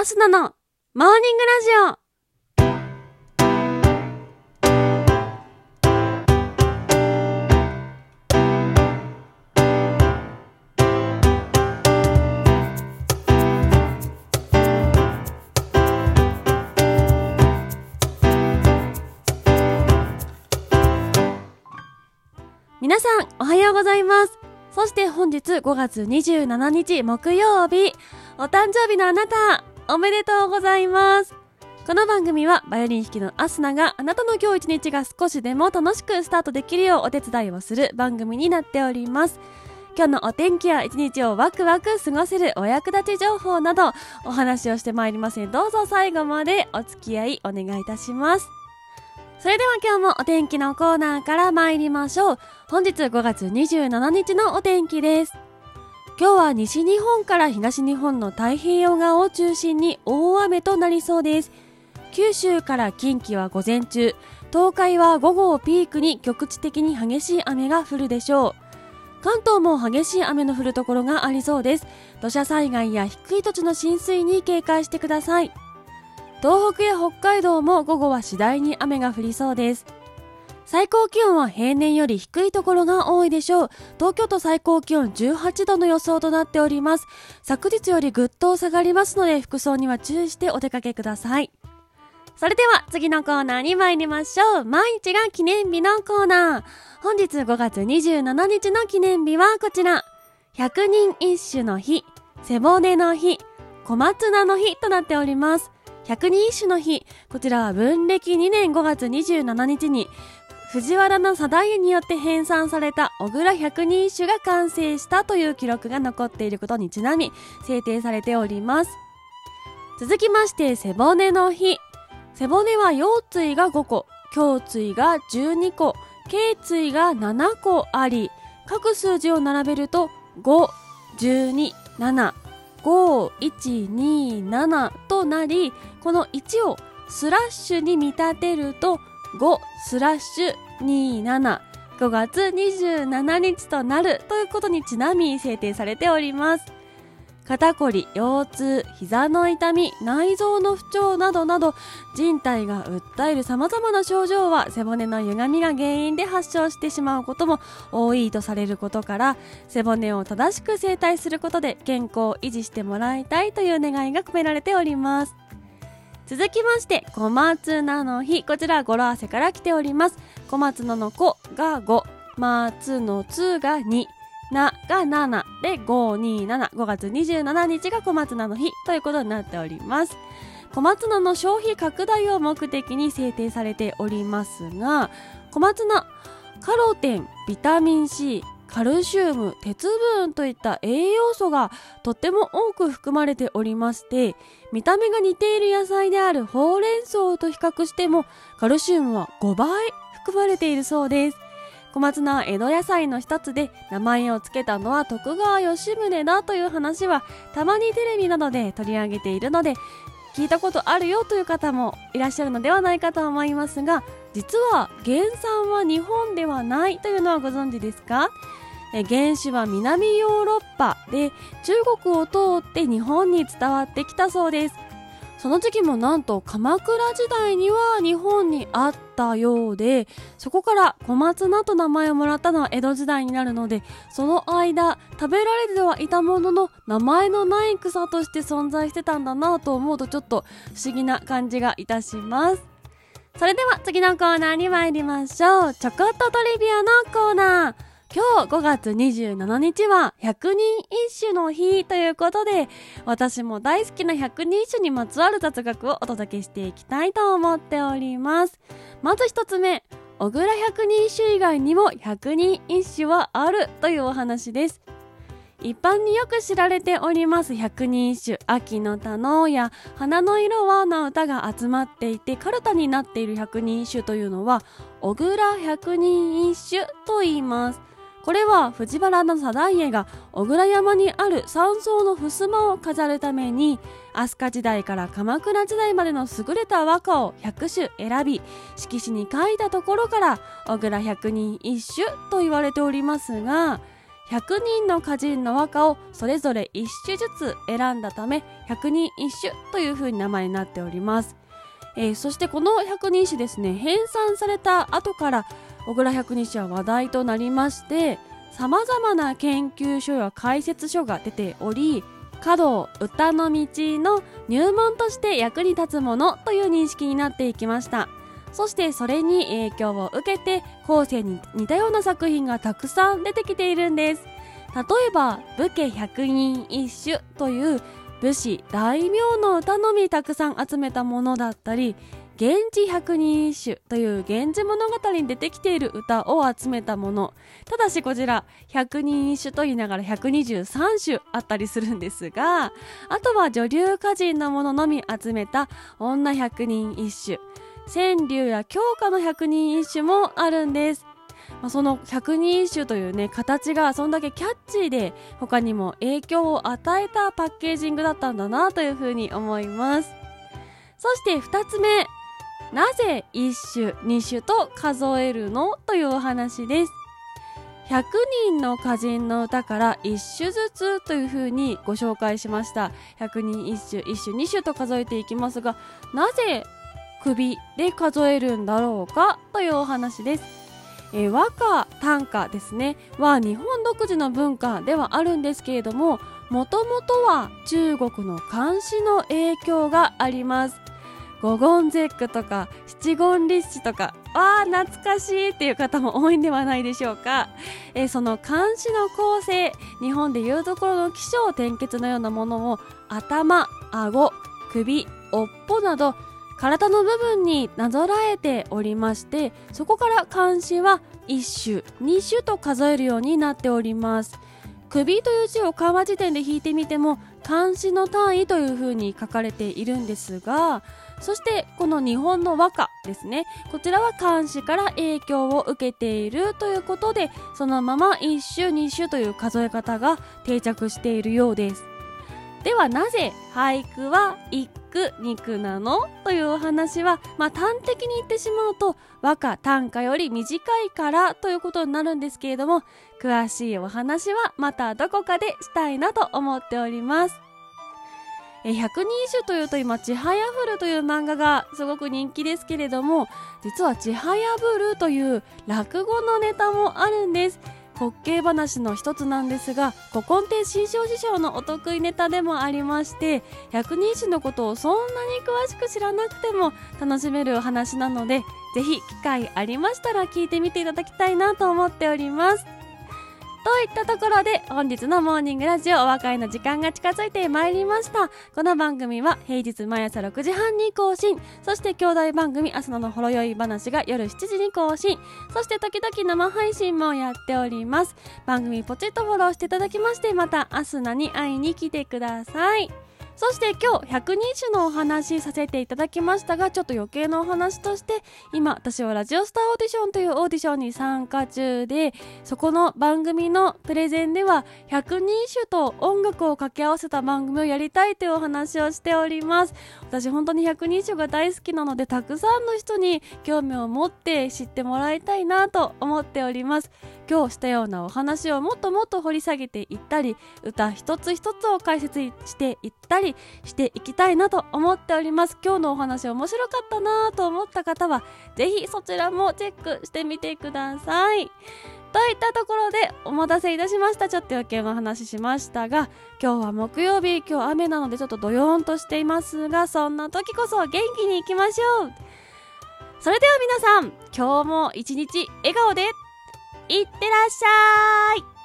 アスナのモーニングラジオ。皆さん、おはようございます。そして本日5月27日木曜日、お誕生日のあなた、おめでとうございます。この番組はバイオリン弾きのアスナがあなたの今日一日が少しでも楽しくスタートできるようお手伝いをする番組になっております。今日のお天気や一日をワクワク過ごせるお役立ち情報などお話をしてまいりますのでどうぞ最後までお付き合いお願いいたします。それでは今日もお天気のコーナーから参りましょう。本日5月27日のお天気です。今日は西日本から東日本の太平洋側を中心に大雨となりそうです。九州から近畿は午前中、東海は午後をピークに局地的に激しい雨が降るでしょう。関東も激しい雨の降るところがありそうです。土砂災害や低い土地の浸水に警戒してください。東北や北海道も午後は次第に雨が降りそうです。最高気温は平年より低いところが多いでしょう。東京都最高気温18度の予想となっております。昨日よりぐっと下がりますので服装には注意してお出かけください。それでは次のコーナーに参りましょう。毎日が記念日のコーナー。本日5月27日の記念日はこちら。百人一首の日、背骨の日、小松菜の日となっております。百人一首の日、こちらは文暦2年5月27日に藤原の定家によって編纂された小倉百人一首が完成したという記録が残っていることにちなみ制定されております。続きまして背骨の日。背骨は腰椎が5個、胸椎が12個、頸椎が7個あり、各数字を並べると5、12、7、5、1、2、7となり、この1をスラッシュに見立てると5スラッシュ27 5月27日となるということにちなみ制定されております。肩こり、腰痛、膝の痛み、内臓の不調などなど人体が訴える様々な症状は背骨の歪みが原因で発症してしまうことも多いとされることから背骨を正しく整体することで健康を維持してもらいたいという願いが込められております。続きまして、小松菜の日。こちら、語呂合わせから来ております。小松菜の子が5、松のつが2、なが7で527。5月27日が小松菜の日ということになっております。小松菜の消費拡大を目的に制定されておりますが、小松菜、カロテン、ビタミン C、カルシウム、鉄分といった栄養素がとっても多く含まれておりまして、見た目が似ている野菜であるほうれん草と比較しても、カルシウムは5倍含まれているそうです。小松菜は江戸野菜の一つで、名前を付けたのは徳川吉宗だという話は、たまにテレビなどで取り上げているので、聞いたことあるよという方もいらっしゃるのではないかと思いますが、実は原産は日本ではないというのはご存知ですか？え原種は南ヨーロッパで中国を通って日本に伝わってきたそうです。その時期もなんと鎌倉時代には日本にあったようでそこから小松菜と名前をもらったのは江戸時代になるのでその間食べられてはいたものの名前のない草として存在してたんだなと思うとちょっと不思議な感じがいたします。それでは次のコーナーに参りましょう。ちょこっとトリビアのコーナー。今日5月27日は百人一首の日ということで私も大好きな百人一首にまつわる雑学をお届けしていきたいと思っております。まず一つ目小倉百人一首以外にも百人一首はあるというお話です。一般によく知られております百人一首秋の田のや花の色はの歌が集まっていてカルタになっている百人一首というのは小倉百人一首と言います。これは藤原の定家が小倉山にある山荘の襖を飾るために飛鳥時代から鎌倉時代までの優れた和歌を100首選び色紙に書いたところから小倉百人一首と言われておりますが100人の歌人の和歌をそれぞれ1首ずつ選んだため100人一首という風に名前になっております、えー、そしてこの百人一首ですね編纂された後から小倉百人一首は話題となりましてさまざまな研究書や解説書が出ており華道歌の道の入門として役に立つものという認識になっていきました。そしてそれに影響を受けて後世に似たような作品がたくさん出てきているんです。例えば武家百人一首という武士大名の歌のみたくさん集めたものだったり源氏百人一首という源氏物語に出てきている歌を集めたもの。ただしこちら百人一首と言いながら123首あったりするんですがあとは女流歌人のもののみ集めた女百人一首。川柳や京歌の百人一首もあるんです。まあ、その百人一首というね形がそんだけキャッチーで他にも影響を与えたパッケージングだったんだなというふうに思います。そして2つ目。なぜ1種2種と数えるの？というお話です。100人の歌人の歌から1種ずつというふうにご紹介しました。100人1種1種2種と数えていきますがなぜ首で数えるんだろうかというお話です。え和歌短歌ですね。は日本独自の文化ではあるんですけれどももともとは中国の漢詩の影響があります。ゴゴンゼックとか七言律詩とかあー懐かしいっていう方も多いんではないでしょうか、えー、その漢詩の構成日本でいうところの起承転結のようなものを頭顎首尾っぽなど体の部分になぞらえておりましてそこから漢詩は1種2種と数えるようになっております。首という字を漢和辞典で引いてみても漢詩の単位というふうに書かれているんですがそしてこの日本の和歌ですね。こちらは漢詩から影響を受けているということでそのまま1種2種という数え方が定着しているようです。ではなぜ俳句は一句二句なのというお話は、まあ、端的に言ってしまうと和歌短歌より短いからということになるんですけれども詳しいお話はまたどこかでしたいなと思っております。え百人一首というと今「ちはやふる」という漫画がすごく人気ですけれども実は「ちはやぶる」という落語のネタもあるんです。滑稽話の一つなんですが古今亭新庄師匠のお得意ネタでもありまして百人一のことをそんなに詳しく知らなくても楽しめるお話なのでぜひ機会ありましたら聞いてみていただきたいなと思っております。といったところで本日のモーニングラジオお別れの時間が近づいてまいりました。この番組は平日毎朝6時半に更新。そして兄弟番組朝のほろ酔い話が夜7時に更新。そして時々生配信もやっております。番組ポチッとフォローしていただきましてまたアスナに会いに来てください。そして今日100人種のお話させていただきましたがちょっと余計なお話として今私はラジオスターオーディションというオーディションに参加中でそこの番組のプレゼンでは100人種と音楽を掛け合わせた番組をやりたいというお話をしております。私本当に100人種が大好きなのでたくさんの人に興味を持って知ってもらいたいなと思っております。今日したようなお話をもっともっと掘り下げていったり歌一つ一つを解説していったりしていきたいなと思っております。今日のお話面白かったなと思った方はぜひそちらもチェックしてみてください。といったところでお待たせいたしました。ちょっと余計な話しましたが今日は木曜日今日雨なのでちょっとドヨーンとしていますがそんな時こそ元気にいきましょう。それでは皆さん今日も一日笑顔で。いってらっしゃい。